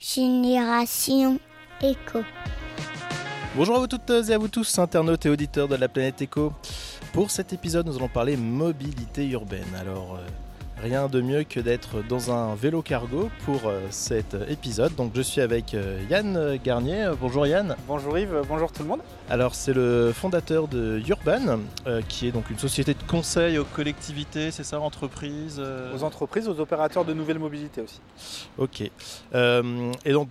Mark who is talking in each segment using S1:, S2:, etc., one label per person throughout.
S1: Génération Éco.
S2: Bonjour à vous toutes et à vous tous, internautes et auditeurs de la planète Éco. Pour cet épisode, nous allons parler mobilité urbaine. Alors, euh, rien de mieux que d'être dans un vélo cargo pour euh, cet épisode. Donc, je suis avec euh, Yann Garnier. Euh, Bonjour Yann.
S3: Bonjour Yves, bonjour tout le monde.
S2: Alors, c'est le fondateur de Urban, euh, qui est donc une société de conseil aux collectivités, c'est ça, entreprises euh,
S3: Aux entreprises, aux opérateurs de nouvelles mobilités aussi.
S2: Ok. Euh, et donc,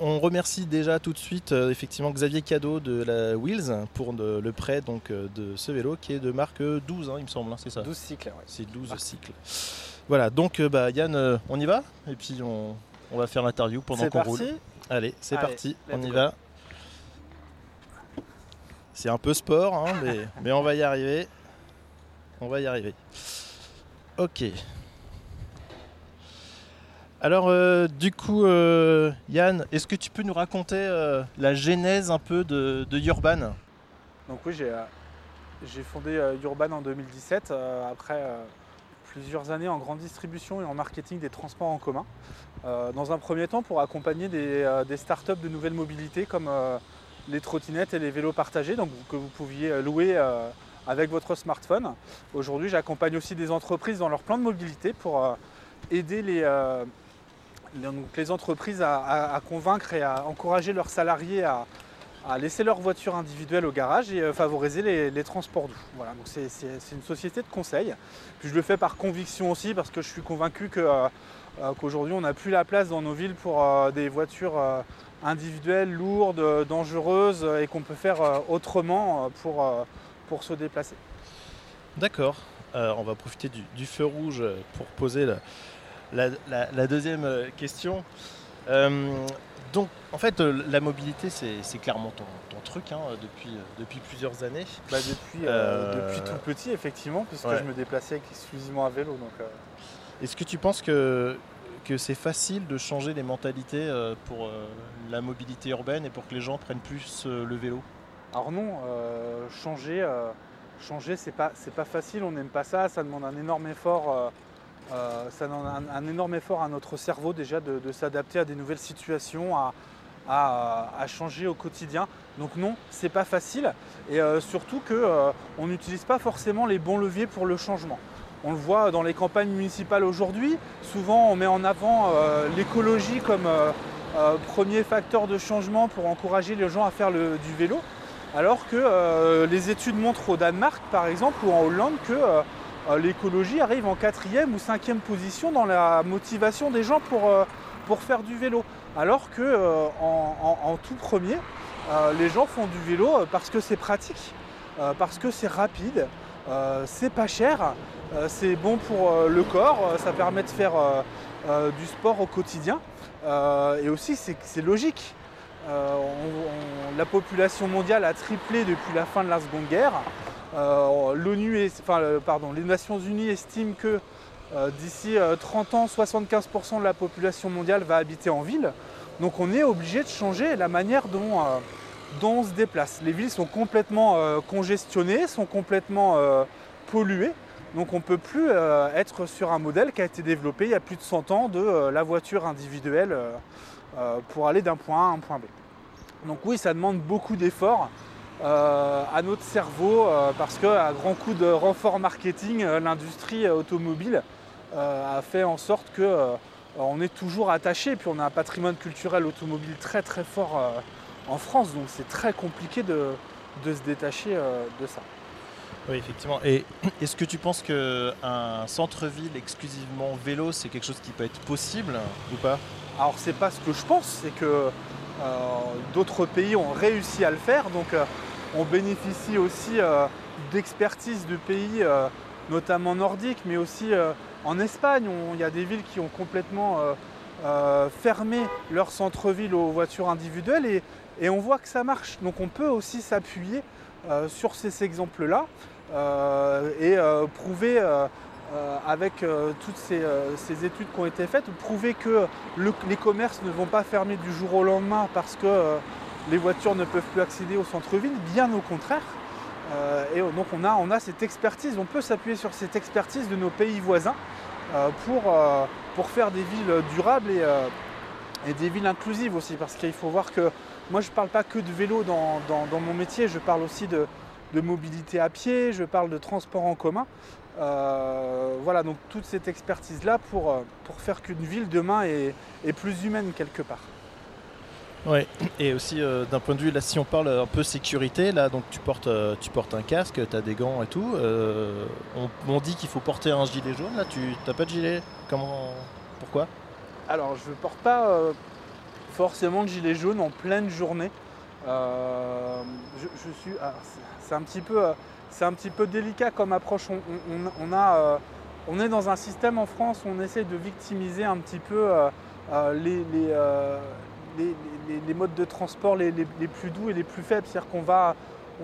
S2: on remercie déjà tout de suite euh, effectivement Xavier Cadeau de la Wheels pour le, le prêt donc, euh, de ce vélo qui est de marque euh, 12, hein, il me semble, hein, c'est ça
S3: 12 cycles, ouais.
S2: C'est 12
S3: Ah.
S2: cycles. Voilà, donc euh, bah, Yann, euh, on y va Et puis on, on va faire l'interview pendant qu'on roule. Allez, c'est parti, on y
S3: go.
S2: va. C'est un peu sport, hein, mais, mais on va y arriver. On va y arriver. Ok. Alors, euh, du coup, euh, Yann, est-ce que tu peux nous raconter euh, la genèse un peu de, de Urban?
S3: Donc oui, j'ai fondé Urban en 2017, euh, après plusieurs années en grande distribution et en marketing des transports en commun. Dans un premier temps, pour accompagner des, startups de nouvelles mobilités comme les trottinettes et les vélos partagés, donc que vous pouviez louer avec votre smartphone. Aujourd'hui, j'accompagne aussi des entreprises dans leur plan de mobilité pour aider les- donc les entreprises à, convaincre et à encourager leurs salariés à, laisser leur voiture individuelle au garage et euh, favoriser les, transports doux. Voilà, donc c'est, une société de conseil. Puis je le fais par conviction aussi parce que je suis convaincu que, euh, euh, qu'aujourd'hui on n'a plus la place dans nos villes pour des voitures individuelles, lourdes, dangereuses et qu'on peut faire autrement pour, pour se déplacer.
S2: D'accord. On va profiter du, du feu rouge pour poser la, la- la- la deuxième euh, question. Euh, donc, en fait, euh, la mobilité, c'est clairement ton, ton truc hein, depuis, depuis plusieurs années.
S3: Bah, depuis, euh, depuis tout petit effectivement puisque
S2: ouais.
S3: je me déplaçais exclusivement à vélo. Donc,
S2: Est-ce que tu penses que, que c'est facile de changer les mentalités pour la mobilité urbaine et pour que les gens prennent plus le vélo?
S3: Alors non, euh, changer, euh, changer c'est pas, c'est pas facile, on n'aime pas ça, ça demande un énorme effort, euh, ça demande un, énorme effort à notre cerveau déjà de, s'adapter à des nouvelles situations, à, changer au quotidien. Donc non, c'est pas facile et euh, surtout que euh, n'utilise pas forcément les bons leviers pour le changement. On le voit dans les campagnes municipales aujourd'hui, souvent on met en avant l'écologie comme premier facteur de changement pour encourager les gens à faire du vélo. Alors que les études montrent au Danemark, par exemple, ou en Hollande, que l'écologie arrive en quatrième ou cinquième position dans la motivation des gens pour, euh, faire du vélo. Alors que euh, tout premier, euh, les gens font du vélo euh, parce que c'est pratique, euh, parce que c'est rapide, euh, c'est pas cher, euh, c'est bon pour euh, le corps, euh, ça permet de faire euh, euh, du sport au quotidien. Euh, et aussi, c'est logique. Euh, la population mondiale a triplé depuis la fin de la Seconde Guerre. Euh, les Nations Unies estiment que euh, d'ici euh, 30 ans, 75% de la population mondiale va habiter en ville. Donc on est obligé de changer la manière dont, on se déplace. Les villes sont complètement congestionnées, sont complètement polluées. Donc on ne peut plus euh, être sur un modèle qui a été développé il y a plus de 100 ans de euh, la voiture individuelle euh, pour aller d'un point A à un point B. Donc oui, ça demande beaucoup d'efforts à notre cerveau parce qu'à grand coup de renfort marketing, l'industrie automobile a fait en sorte que on est toujours attaché. Puis on a un patrimoine culturel automobile très très fort en France, donc c'est très compliqué de, se détacher de ça.
S2: Oui, effectivement. Et est-ce que tu penses qu'un centre-ville exclusivement vélo, c'est quelque chose qui peut être possible ou pas?
S3: Alors c'est pas ce que je pense, c'est que euh, d'autres pays ont réussi à le faire, donc euh, on bénéficie aussi euh, d'expertise de pays, notamment nordiques, mais aussi en Espagne. Il y a des villes qui ont complètement fermé leur centre-ville aux voitures individuelles et, on voit que ça marche. Donc on peut aussi s'appuyer sur ces exemples-là et euh, prouver euh, euh, avec euh, toutes ces, euh, études qui ont été faites, prouver que le- les commerces ne vont pas fermer du jour au lendemain parce que euh, les voitures ne peuvent plus accéder au centre-ville, bien au contraire. Euh, et donc on a, cette expertise, on peut s'appuyer sur cette expertise de nos pays voisins euh, pour, euh, faire des villes durables euh, et des villes inclusives aussi, parce qu'il faut voir que moi je ne parle pas que de vélo dans, mon métier, je parle aussi de, mobilité à pied, je parle de transport en commun. Euh, voilà, donc toute cette expertise-là pour, euh, pour faire qu'une ville demain est, plus humaine quelque part.
S2: Ouais, et aussi euh, d'un point de vue, là si on parle un peu sécurité, là donc tu portes, tu portes un casque, tu as des gants et tout, on, dit qu'il faut porter un gilet jaune, là tu n'as pas de gilet? Comment Pourquoi?
S3: Alors je ne porte pas forcément de gilet jaune en pleine journée. Je, suis, c'est un petit peu délicat comme approche. Euh, on, est dans un système en France où on essaie de victimiser un petit peu euh, euh, les, modes de transport les, plus doux et les plus faibles. C'est-à-dire qu'on va,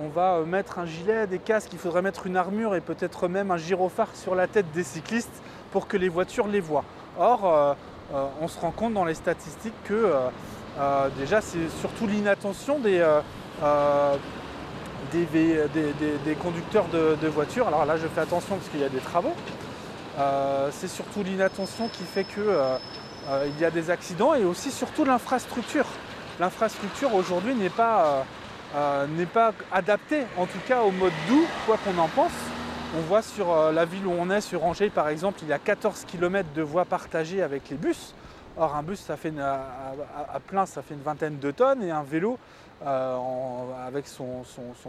S3: on va mettre un gilet, des casques, il faudrait mettre une armure et peut-être même un gyrophare sur la tête des cyclistes pour que les voitures les voient. Or, on se rend compte dans les statistiques que déjà c'est surtout l'inattention des des, conducteurs de, voitures. Alors là, je fais attention parce qu'il y a des travaux. Euh, c'est surtout l'inattention qui fait qu'il euh, euh, y a des accidents et aussi surtout l'infrastructure. L'infrastructure aujourd'hui n'est pas, n'est pas adaptée, en tout cas au mode doux, quoi qu'on en pense. On voit sur la ville où on est, sur Angers par exemple, il y a 14 km de voies partagées avec les bus. Or, un bus, ça fait à, plein, ça fait une vingtaine de tonnes et un vélo, euh, avec son,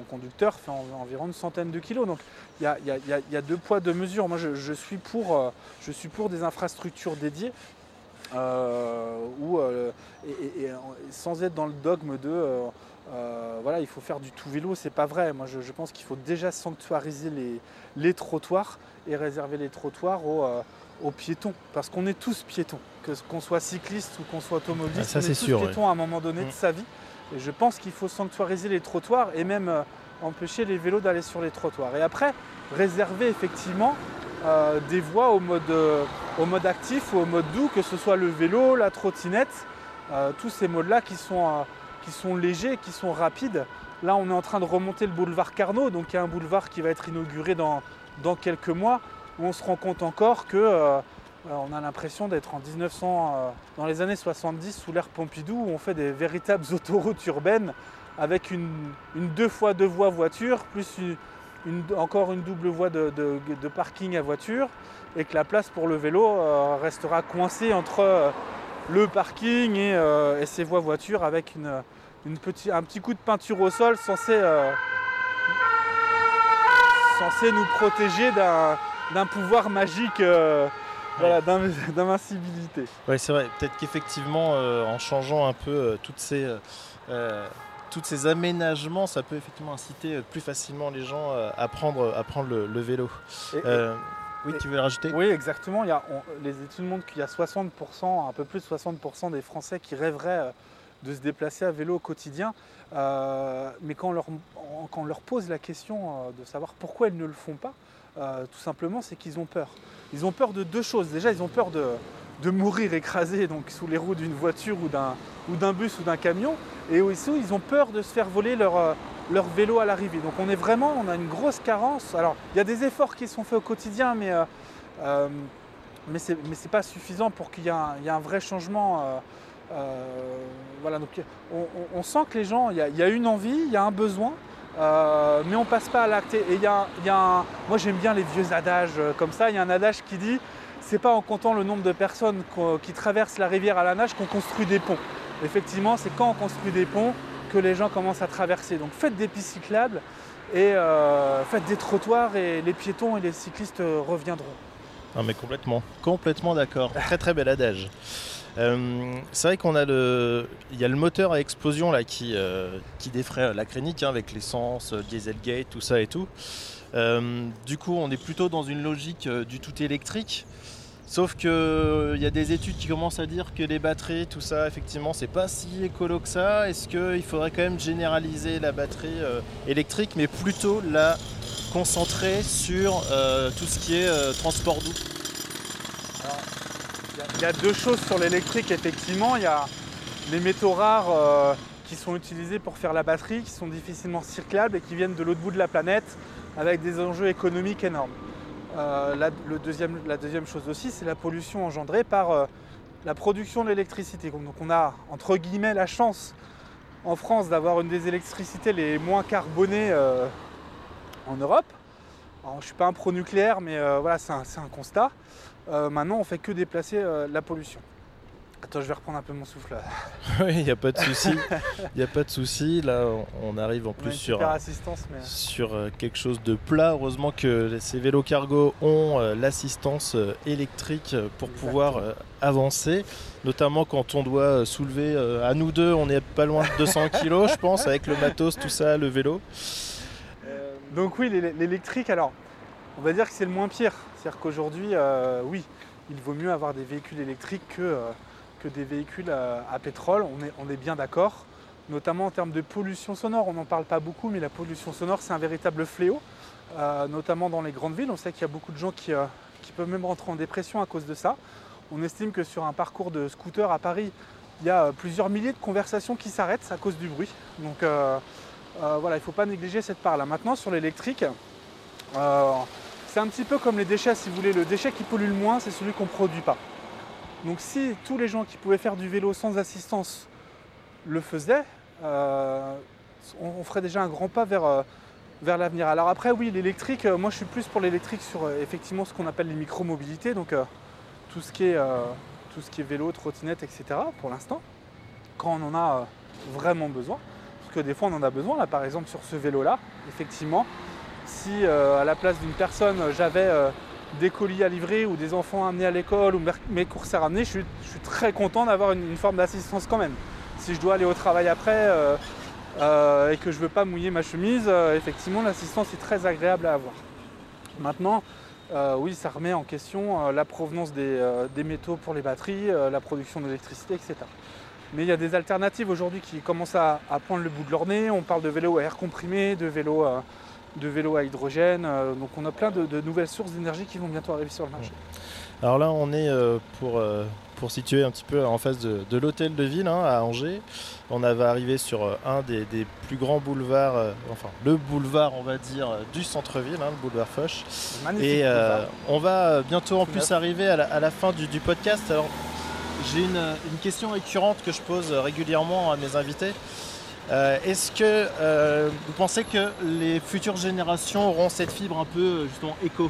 S3: conducteur, fait environ une centaine de kilos. Donc, il y, a, deux poids, deux mesures. Moi, je, suis, pour, euh, je suis pour des infrastructures dédiées. Euh, sans être dans le dogme de voilà, il faut faire du tout vélo, c'est pas vrai. Moi, je, pense qu'il faut déjà sanctuariser les, les, trottoirs et réserver les trottoirs aux, aux piétons, parce qu'on est tous piétons, que qu'on soit cycliste ou qu'on soit automobiliste,
S2: ah, on est, tous
S3: piétons à un moment donné de mm. sa vie. Et je pense qu'il faut sanctuariser les trottoirs et même euh, empêcher les vélos d'aller sur les trottoirs. Et après, réserver effectivement euh, des voies au mode, euh, au mode actif ou au mode doux, que ce soit le vélo, la trottinette, tous ces modes-là qui, sont qui sont légers, qui sont rapides. Là, on est en train de remonter le boulevard Carnot, donc il y a un boulevard qui va être inauguré dans, dans quelques mois où on se rend compte encore que euh, on a l'impression d'être en 1900, euh, dans les années 70 sous l'ère Pompidou, où on fait des véritables autoroutes urbaines avec une, deux fois deux voies voiture, plus encore une double voie de, parking à voiture, et que la place pour le vélo euh, restera coincée entre le parking et, ses voies voitures avec un petit coup de peinture au sol censé nous protéger d'un d'un pouvoir magique. Euh, d'invincibilité.
S2: Oui, c'est vrai. Peut-être qu'effectivement, euh, en changeant un peu euh, toutes ces, toutes ces aménagements, ça peut effectivement inciter plus facilement les gens à prendre, à prendre le, vélo. oui, tu veux le rajouter?
S3: Oui, exactement. Il y a, les études montrent qu'il y a 60%, un peu plus de 60% des Français qui rêveraient de se déplacer à vélo au quotidien. Mais quand on leur pose la question de savoir pourquoi ils ne le font pas, euh, tout simplement, c'est qu'ils ont peur. Ils ont peur de deux choses. Déjà, ils ont peur de, mourir écrasés donc, sous les roues d'une voiture ou d'un bus ou d'un camion. Et aussi, ils ont peur de se faire voler leur, euh, leur vélo à l'arrivée. Donc on est vraiment, on a une grosse carence. Alors, il y a des efforts qui sont faits au quotidien, mais, euh, mais ce n'est pas suffisant pour qu'il y, ait un vrai changement. Voilà, donc on, sent que les gens, il y, a une envie, il y a un besoin. Euh, mais on passe pas à l'acte. Et il y a, moi j'aime bien les vieux adages euh, comme ça. Il y a un adage qui dit c'est pas en comptant le nombre de personnes qui traversent la rivière à la nage qu'on construit des ponts. Effectivement, c'est quand on construit des ponts que les gens commencent à traverser. Donc faites des pistes cyclables et euh, faites des trottoirs et les piétons et les cyclistes reviendront.
S2: Non mais complètement, complètement d'accord. très très bel adage. Euh, c'est vrai qu'on a le, il y a le moteur à explosion là qui, euh, qui défraie la crénique hein, avec l'essence, euh, Dieselgate, tout ça et tout. du coup, on est plutôt dans une logique du tout électrique. Sauf qu'il y a des études qui commencent à dire que les batteries, tout ça, effectivement, c'est pas si écolo que ça. Est-ce qu'il faudrait quand même généraliser la batterie électrique, mais plutôt la concentrer sur tout ce qui est transport doux?
S3: Il y a deux choses sur l'électrique, effectivement. Il y a les métaux rares euh, qui sont utilisés pour faire la batterie, qui sont difficilement cyclables et qui viennent de l'autre bout de la planète avec des enjeux économiques énormes. Euh, la, deuxième, chose aussi, c'est la pollution engendrée par, euh, la production de l'électricité. Donc on a entre guillemets la chance en France d'avoir une des électricités les moins carbonées en Europe. je ne suis pas un pro-nucléaire, mais voilà, c'est un, constat. Euh, maintenant, on fait que déplacer la pollution. Attends, je vais reprendre un peu mon souffle.
S2: oui, il n'y a pas de souci. Il n'y a pas de souci. Là, on arrive en plus sur, sur quelque chose de plat. Heureusement que ces vélos cargo ont l'assistance électrique pour pouvoir avancer notamment quand on doit soulever, euh, à nous deux, on est pas loin de 200 kg, je pense, avec le matos, tout ça, le vélo.
S3: Euh, donc oui, l'électrique, alors, on va dire que c'est le moins pire. C'est-à-dire qu'aujourd'hui, euh, oui, il vaut mieux avoir des véhicules électriques que, que des véhicules à, pétrole, on est, on est bien d'accord. Notamment en termes de pollution sonore, on n'en parle pas beaucoup, mais la pollution sonore, c'est un véritable fléau, notamment dans les grandes villes. On sait qu'il y a beaucoup de gens qui, qui peuvent même rentrer en dépression à cause de ça. On estime que sur un parcours de scooter à Paris, il y a euh, plusieurs milliers de conversations qui s'arrêtent à cause du bruit. Donc euh, euh, voilà, il ne faut pas négliger cette part-là. Maintenant, sur l'électrique, c'est un petit peu comme les déchets, si vous voulez. Le déchet qui pollue le moins, c'est celui qu'on ne produit pas. Donc si tous les gens qui pouvaient faire du vélo sans assistance le faisaient, on, ferait déjà un grand pas vers, vers l'avenir. Alors après, oui, l'électrique, moi je suis plus pour l'électrique sur effectivement ce qu'on appelle les micro-mobilités. Donc tout ce qui est, euh, tout ce qui est vélo, trottinette, etc. pour l'instant, quand on en a euh, vraiment besoin. Parce que des fois on en a besoin, là par exemple sur ce vélo-là, effectivement, si euh, à la place d'une personne j'avais des colis à livrer ou des enfants à amener à l'école ou mes courses à ramener, je suis, très content d'avoir une, forme d'assistance quand même. Si je dois aller au travail après et que je ne veux pas mouiller ma chemise, effectivement l'assistance est très agréable à avoir. Maintenant, euh, oui, ça remet en question euh, la provenance des, euh, métaux pour les batteries, la production d'électricité, etc. Mais il y a des alternatives aujourd'hui qui commencent à, prendre le bout de leur nez. On parle de vélos à air comprimé, de vélos, de à hydrogène. donc on a plein de, nouvelles sources d'énergie qui vont bientôt arriver sur le marché.
S2: Alors là, on est pour pour situer un petit peu en face de, l'hôtel de ville hein, à Angers. On avait arrivé sur euh, un des, plus grands boulevards, euh, enfin le boulevard on va dire du centre-ville, hein, le boulevard Foch. Et euh, on va bientôt en plus arriver à la, fin du, podcast. Alors j'ai une, question récurrente que je pose régulièrement à mes invités. Est-ce que vous pensez que les futures générations auront cette fibre un peu justement éco?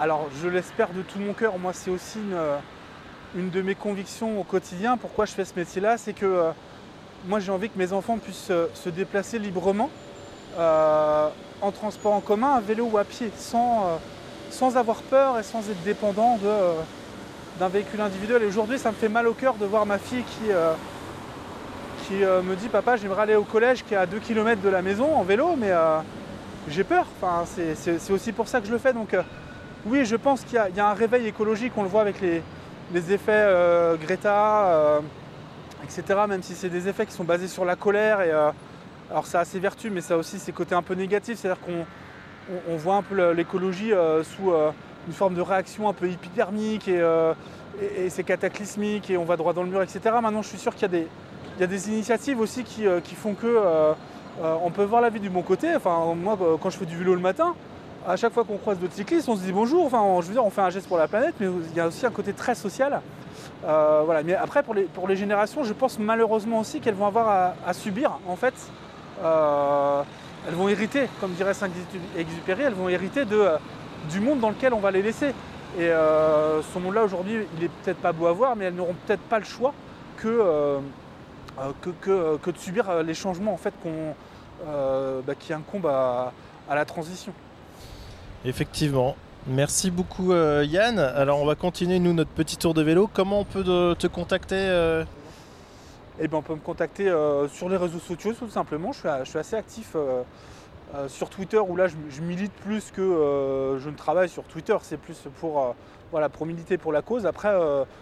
S3: Alors je l'espère de tout mon cœur. Moi c'est aussi une de mes convictions au quotidien, pourquoi je fais ce métier-là, c'est que euh, moi j'ai envie que mes enfants puissent euh, se déplacer librement euh, en transport en commun, à vélo ou à pied, sans, sans avoir peur et sans être dépendant d'un véhicule individuel. Et aujourd'hui, ça me fait mal au cœur de voir ma fille qui, qui me dit Papa, j'aimerais aller au collège qui est à 2 km de la maison en vélo, mais j'ai peur. Enfin, c'est aussi pour ça que je le fais. Donc, oui, je pense qu'il y, a un réveil écologique, on le voit avec les, effets euh, Greta, euh, etc. Même si c'est des effets qui sont basés sur la colère. Et, euh, alors ça a ses vertus, mais ça aussi ses côtés un peu négatifs. C'est-à-dire qu'on voit un peu l'écologie sous une forme de réaction un peu hypodermique et, c'est cataclysmique et on va droit dans le mur, etc. Maintenant, je suis sûr qu'il y, a des initiatives aussi qui, font que on peut voir la vie du bon côté. Enfin, moi, quand je fais du vélo le matin, à chaque fois qu'on croise d'autres cyclistes, on se dit bonjour. Enfin, je veux dire, on fait un geste pour la planète, mais il y a aussi un côté très social. Euh, voilà. Mais après, pour les, générations, je pense malheureusement aussi qu'elles vont avoir à, subir. En fait, euh, elles vont hériter, comme dirait Saint-Exupéry, elles vont hériter du monde dans lequel on va les laisser. Et euh, ce monde-là, aujourd'hui, il est peut-être pas beau à voir, mais elles n'auront peut-être pas le choix que, que, que, de subir les changements en fait, qu'on, bah, qui incombent à la transition.
S2: Effectivement. Merci beaucoup euh, Yann. Alors on va continuer nous notre petit tour de vélo. Comment on peut te contacter euh
S3: eh ben, on peut me contacter euh, sur les réseaux sociaux tout simplement. Je suis, assez actif sur Twitter où là je, milite plus que je ne travaille sur Twitter. C'est plus pour, voilà, pour militer pour la cause. Après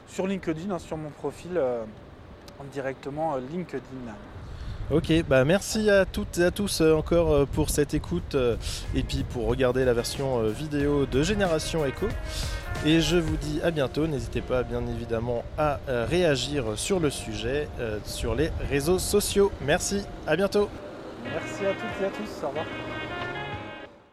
S3: sur LinkedIn, hein, sur mon profil directement LinkedIn.
S2: Ok, bah merci à toutes et à tous euh, encore euh, pour cette écoute euh, et puis pour regarder la version vidéo de Génération Echo. Et je vous dis à bientôt. N'hésitez pas bien évidemment à réagir sur le sujet sur les réseaux sociaux. Merci, à bientôt.
S3: Merci à toutes et à tous. Au revoir.